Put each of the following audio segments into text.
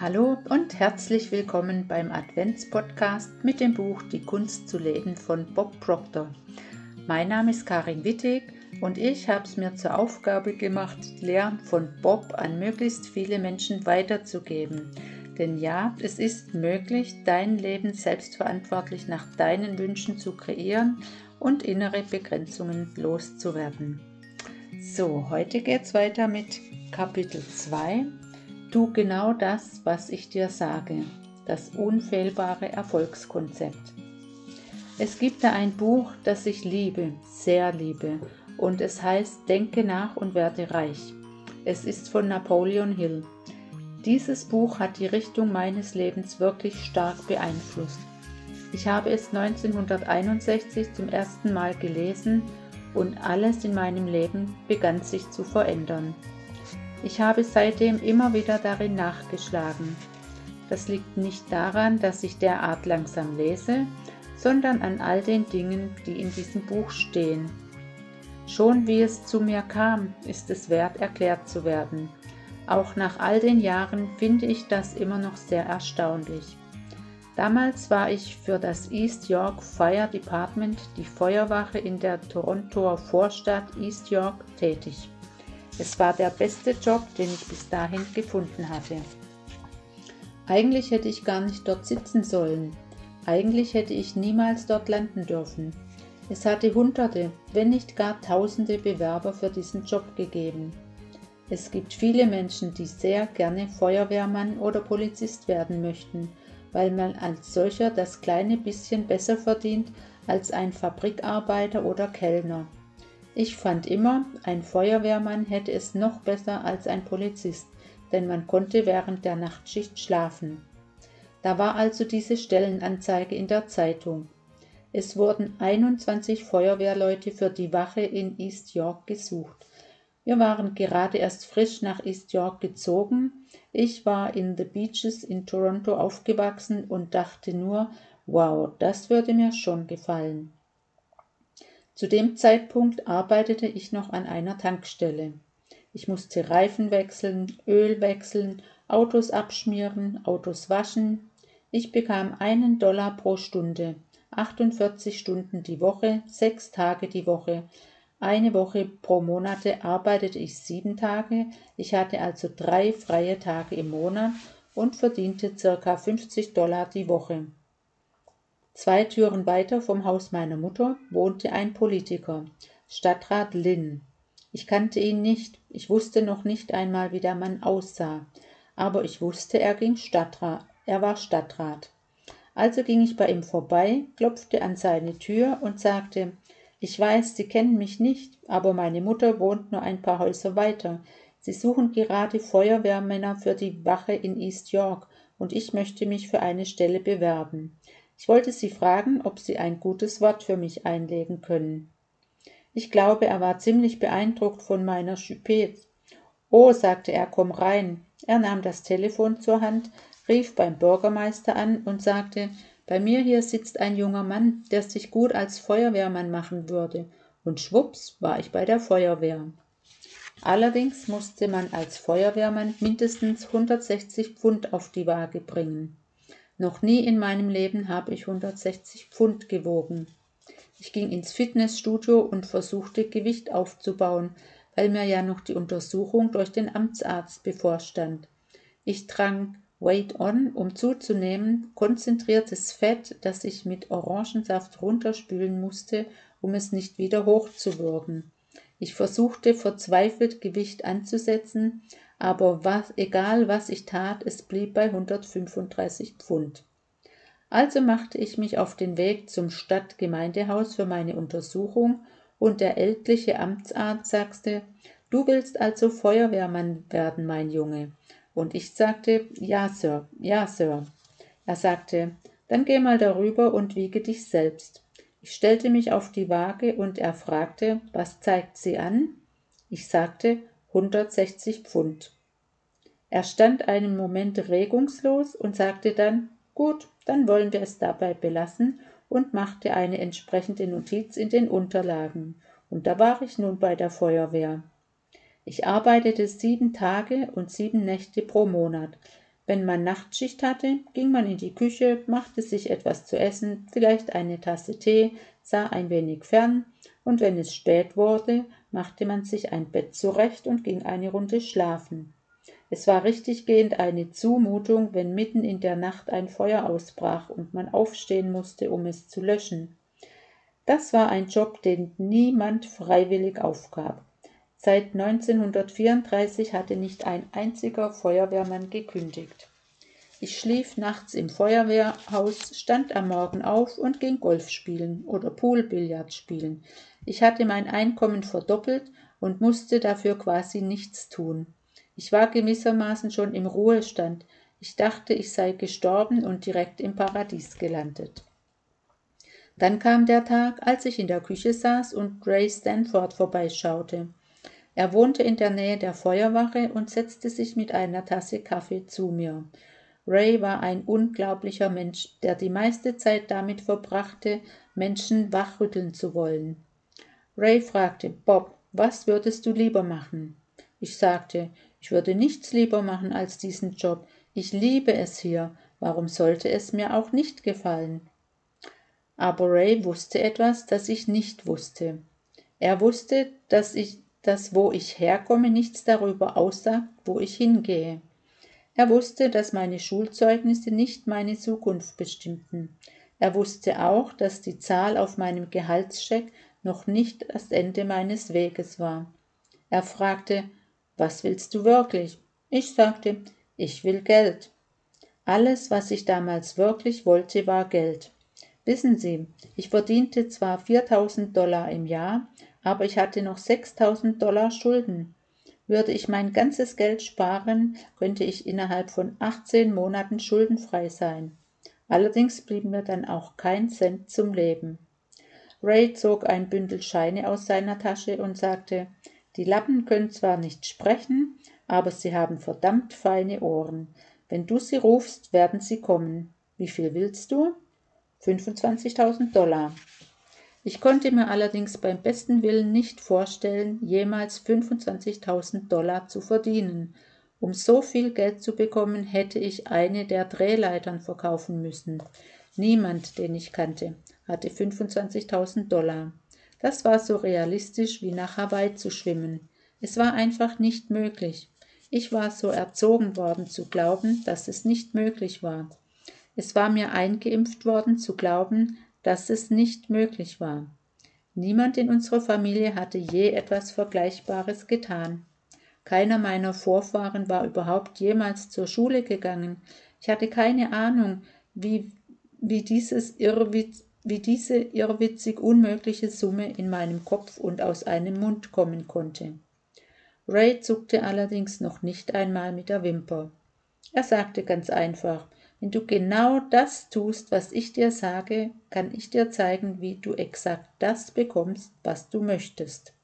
Hallo und herzlich willkommen beim Adventspodcast mit dem Buch Die Kunst zu leben von Bob Proctor. Mein Name ist Karin Wittig und ich habe es mir zur Aufgabe gemacht, Lehren von Bob an möglichst viele Menschen weiterzugeben. Denn ja, es ist möglich, dein Leben selbstverantwortlich nach deinen Wünschen zu kreieren und innere Begrenzungen loszuwerden. So, heute geht es weiter mit Kapitel 2 Tu genau das, was ich dir sage. Das unfehlbare Erfolgskonzept. Es gibt da ein Buch, das ich liebe, sehr liebe, und es heißt Denke nach und werde reich. Es ist von Napoleon Hill. Dieses Buch hat die Richtung meines Lebens wirklich stark beeinflusst. Ich habe es 1961 zum ersten Mal gelesen und alles in meinem Leben begann sich zu verändern. Ich habe seitdem immer wieder darin nachgeschlagen. Das liegt nicht daran, dass ich derart langsam lese, sondern an all den Dingen, die in diesem Buch stehen. Schon wie es zu mir kam, ist es wert erklärt zu werden. Auch nach all den Jahren finde ich das immer noch sehr erstaunlich. Damals war ich für das East York Fire Department, die Feuerwache in der Torontoer Vorstadt East York, tätig. Es war der beste Job, den ich bis dahin gefunden hatte. Eigentlich hätte ich gar nicht dort sitzen sollen. Eigentlich hätte ich niemals dort landen dürfen. Es hatte Hunderte, wenn nicht gar Tausende Bewerber für diesen Job gegeben. Es gibt viele Menschen, die sehr gerne Feuerwehrmann oder Polizist werden möchten, weil man als solcher das kleine bisschen besser verdient als ein Fabrikarbeiter oder Kellner. Ich fand immer, ein Feuerwehrmann hätte es noch besser als ein Polizist, denn man konnte während der Nachtschicht schlafen. Da war also diese Stellenanzeige in der Zeitung. Es wurden 21 Feuerwehrleute für die Wache in East York gesucht. Wir waren gerade erst frisch nach East York gezogen. Ich war in The Beaches in Toronto aufgewachsen und dachte nur, wow, das würde mir schon gefallen. Zu dem Zeitpunkt arbeitete ich noch an einer Tankstelle. Ich musste Reifen wechseln, Öl wechseln, Autos abschmieren, Autos waschen. Ich bekam einen Dollar pro Stunde, 48 Stunden die Woche, sechs Tage die Woche. Eine Woche pro Monate arbeitete ich sieben Tage. Ich hatte also drei freie Tage im Monat und verdiente circa 50 Dollar die Woche. Zwei Türen weiter vom Haus meiner Mutter wohnte ein Politiker, Stadtrat Lynn. Ich kannte ihn nicht, ich wusste noch nicht einmal, wie der Mann aussah, aber ich wusste, er ging Stadtrat, er war Stadtrat. Also ging ich bei ihm vorbei, klopfte an seine Tür und sagte, ich weiß, Sie kennen mich nicht, aber meine Mutter wohnt nur ein paar Häuser weiter. Sie suchen gerade Feuerwehrmänner für die Wache in East York und ich möchte mich für eine Stelle bewerben. Ich wollte Sie fragen, ob Sie ein gutes Wort für mich einlegen können. Ich glaube, er war ziemlich beeindruckt von meiner Chupette. Oh, sagte er, komm rein. Er nahm das Telefon zur Hand, rief beim Bürgermeister an und sagte, bei mir hier sitzt ein junger Mann, der sich gut als Feuerwehrmann machen würde. Und schwupps war ich bei der Feuerwehr. Allerdings musste man als Feuerwehrmann mindestens 160 Pfund auf die Waage bringen. Noch nie in meinem Leben habe ich 160 Pfund gewogen. Ich ging ins Fitnessstudio und versuchte Gewicht aufzubauen, weil mir ja noch die Untersuchung durch den Amtsarzt bevorstand. Ich trank Weight On, um zuzunehmen, konzentriertes Fett, das ich mit Orangensaft runterspülen musste, um es nicht wieder hochzuwürgen. Ich versuchte verzweifelt Gewicht anzusetzen, aber was, egal was ich tat, es blieb bei 135 Pfund. Also machte ich mich auf den Weg zum Stadtgemeindehaus für meine Untersuchung und der ältliche Amtsarzt sagte, du willst also Feuerwehrmann werden, mein Junge. Und ich sagte, ja, Sir, ja, Sir. Er sagte, dann geh mal darüber und wiege dich selbst. Ich stellte mich auf die Waage und er fragte, was zeigt sie an? Ich sagte, 160 Pfund. Er stand einen Moment regungslos und sagte dann Gut, dann wollen wir es dabei belassen und machte eine entsprechende Notiz in den Unterlagen. Und da war ich nun bei der Feuerwehr. Ich arbeitete sieben Tage und sieben Nächte pro Monat. Wenn man Nachtschicht hatte, ging man in die Küche, machte sich etwas zu essen, vielleicht eine Tasse Tee, sah ein wenig fern, und wenn es spät wurde, machte man sich ein Bett zurecht und ging eine Runde schlafen. Es war richtiggehend eine Zumutung, wenn mitten in der Nacht ein Feuer ausbrach und man aufstehen musste, um es zu löschen. Das war ein Job, den niemand freiwillig aufgab. Seit 1934 hatte nicht ein einziger Feuerwehrmann gekündigt. Ich schlief nachts im Feuerwehrhaus, stand am Morgen auf und ging Golf spielen oder Poolbillard spielen. Ich hatte mein Einkommen verdoppelt und musste dafür quasi nichts tun. Ich war gewissermaßen schon im Ruhestand. Ich dachte, ich sei gestorben und direkt im Paradies gelandet. Dann kam der Tag, als ich in der Küche saß und Ray Stanford vorbeischaute. Er wohnte in der Nähe der Feuerwache und setzte sich mit einer Tasse Kaffee zu mir. Ray war ein unglaublicher Mensch, der die meiste Zeit damit verbrachte, Menschen wachrütteln zu wollen. Ray fragte, Bob, was würdest du lieber machen? Ich sagte, ich würde nichts lieber machen als diesen Job. Ich liebe es hier. Warum sollte es mir auch nicht gefallen? Aber Ray wusste etwas, das ich nicht wusste. Er wusste, dass ich, dass wo ich herkomme, nichts darüber aussagt, wo ich hingehe. Er wusste, dass meine Schulzeugnisse nicht meine Zukunft bestimmten. Er wusste auch, dass die Zahl auf meinem Gehaltscheck noch nicht das Ende meines Weges war. Er fragte, was willst du wirklich? Ich sagte, ich will Geld. Alles, was ich damals wirklich wollte, war Geld. Wissen Sie, ich verdiente zwar 4000 Dollar im Jahr, aber ich hatte noch 6000 Dollar Schulden. Würde ich mein ganzes Geld sparen, könnte ich innerhalb von 18 Monaten schuldenfrei sein. Allerdings blieb mir dann auch kein Cent zum Leben. Ray zog ein Bündel Scheine aus seiner Tasche und sagte, die Lappen können zwar nicht sprechen, aber sie haben verdammt feine Ohren. Wenn du sie rufst, werden sie kommen. Wie viel willst du? 25.000 Dollar. Ich konnte mir allerdings beim besten Willen nicht vorstellen, jemals 25.000 Dollar zu verdienen. Um so viel Geld zu bekommen, hätte ich eine der Drehleitern verkaufen müssen. Niemand, den ich kannte, hatte 25.000 Dollar. Das war so realistisch wie nach Hawaii zu schwimmen. Es war einfach nicht möglich. Ich war so erzogen worden zu glauben, dass es nicht möglich war. Es war mir eingeimpft worden zu glauben, dass es nicht möglich war. Niemand in unserer Familie hatte je etwas Vergleichbares getan. Keiner meiner Vorfahren war überhaupt jemals zur Schule gegangen. Ich hatte keine Ahnung, wie, wie, dieses wie diese irrwitzig unmögliche Summe in meinem Kopf und aus einem Mund kommen konnte. Ray zuckte allerdings noch nicht einmal mit der Wimper. Er sagte ganz einfach, wenn du genau das tust, was ich dir sage, kann ich dir zeigen, wie du exakt das bekommst, was du möchtest.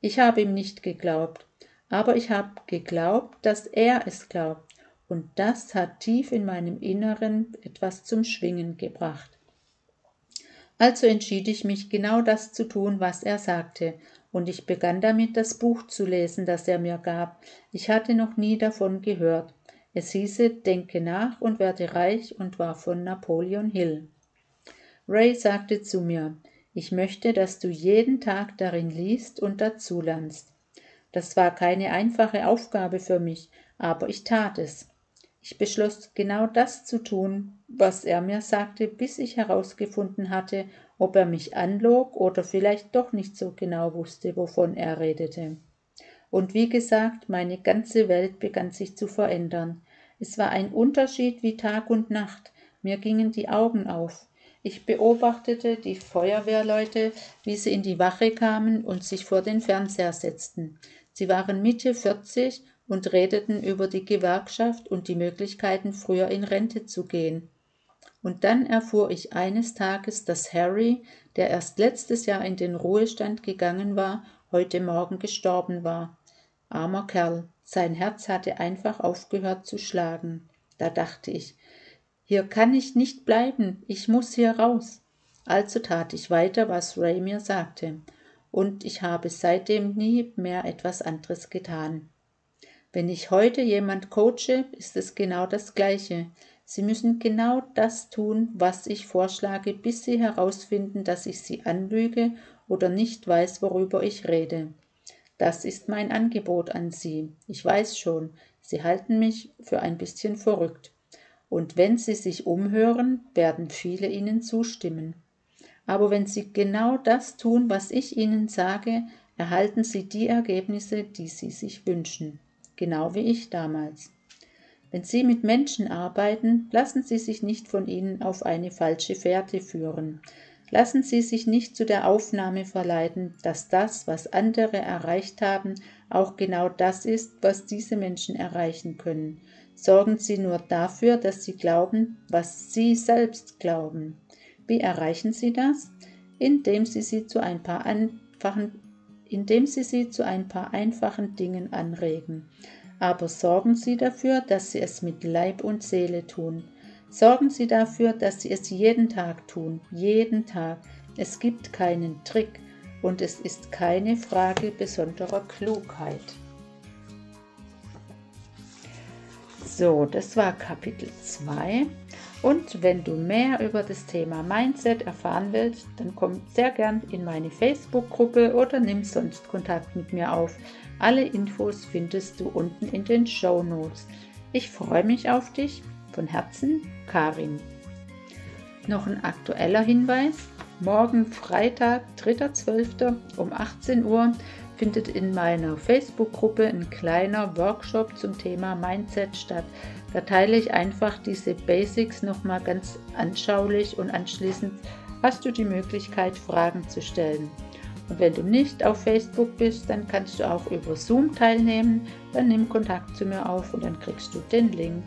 Ich habe ihm nicht geglaubt, aber ich habe geglaubt, dass er es glaubt, und das hat tief in meinem Inneren etwas zum Schwingen gebracht. Also entschied ich mich, genau das zu tun, was er sagte, und ich begann damit, das Buch zu lesen, das er mir gab. Ich hatte noch nie davon gehört. Es hieße Denke nach und werde reich und war von Napoleon Hill. Ray sagte zu mir, ich möchte, dass du jeden Tag darin liest und dazulernst. Das war keine einfache Aufgabe für mich, aber ich tat es. Ich beschloss genau das zu tun, was er mir sagte, bis ich herausgefunden hatte, ob er mich anlog oder vielleicht doch nicht so genau wusste, wovon er redete. Und wie gesagt, meine ganze Welt begann sich zu verändern. Es war ein Unterschied wie Tag und Nacht. Mir gingen die Augen auf. Ich beobachtete die Feuerwehrleute, wie sie in die Wache kamen und sich vor den Fernseher setzten. Sie waren Mitte 40 und redeten über die Gewerkschaft und die Möglichkeiten, früher in Rente zu gehen. Und dann erfuhr ich eines Tages, dass Harry, der erst letztes Jahr in den Ruhestand gegangen war, heute Morgen gestorben war. Armer Kerl. Sein Herz hatte einfach aufgehört zu schlagen. Da dachte ich, hier kann ich nicht bleiben, ich muss hier raus. Also tat ich weiter, was Ray mir sagte, und ich habe seitdem nie mehr etwas anderes getan. Wenn ich heute jemand coache, ist es genau das Gleiche. Sie müssen genau das tun, was ich vorschlage, bis Sie herausfinden, dass ich Sie anlüge oder nicht weiß, worüber ich rede. Das ist mein Angebot an Sie. Ich weiß schon, Sie halten mich für ein bisschen verrückt. Und wenn Sie sich umhören, werden viele Ihnen zustimmen. Aber wenn Sie genau das tun, was ich Ihnen sage, erhalten Sie die Ergebnisse, die Sie sich wünschen. Genau wie ich damals. Wenn Sie mit Menschen arbeiten, lassen Sie sich nicht von ihnen auf eine falsche Fährte führen. Lassen Sie sich nicht zu der Aufnahme verleiten, dass das, was andere erreicht haben, auch genau das ist, was diese Menschen erreichen können. Sorgen Sie nur dafür, dass Sie glauben, was Sie selbst glauben. Wie erreichen Sie das? Indem Sie sie zu ein paar einfachen, indem Sie sie zu ein paar einfachen Dingen anregen. Aber sorgen Sie dafür, dass Sie es mit Leib und Seele tun. Sorgen Sie dafür, dass Sie es jeden Tag tun, jeden Tag. Es gibt keinen Trick und es ist keine Frage besonderer Klugheit. So, das war Kapitel 2. Und wenn du mehr über das Thema Mindset erfahren willst, dann komm sehr gern in meine Facebook-Gruppe oder nimm sonst Kontakt mit mir auf. Alle Infos findest du unten in den Show Notes. Ich freue mich auf dich. Von Herzen, Karin. Noch ein aktueller Hinweis. Morgen Freitag, 3.12. um 18 Uhr findet in meiner Facebook-Gruppe ein kleiner Workshop zum Thema Mindset statt. Da teile ich einfach diese Basics nochmal ganz anschaulich und anschließend hast du die Möglichkeit, Fragen zu stellen. Und wenn du nicht auf Facebook bist, dann kannst du auch über Zoom teilnehmen. Dann nimm Kontakt zu mir auf und dann kriegst du den Link.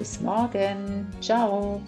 Bis morgen. Ciao.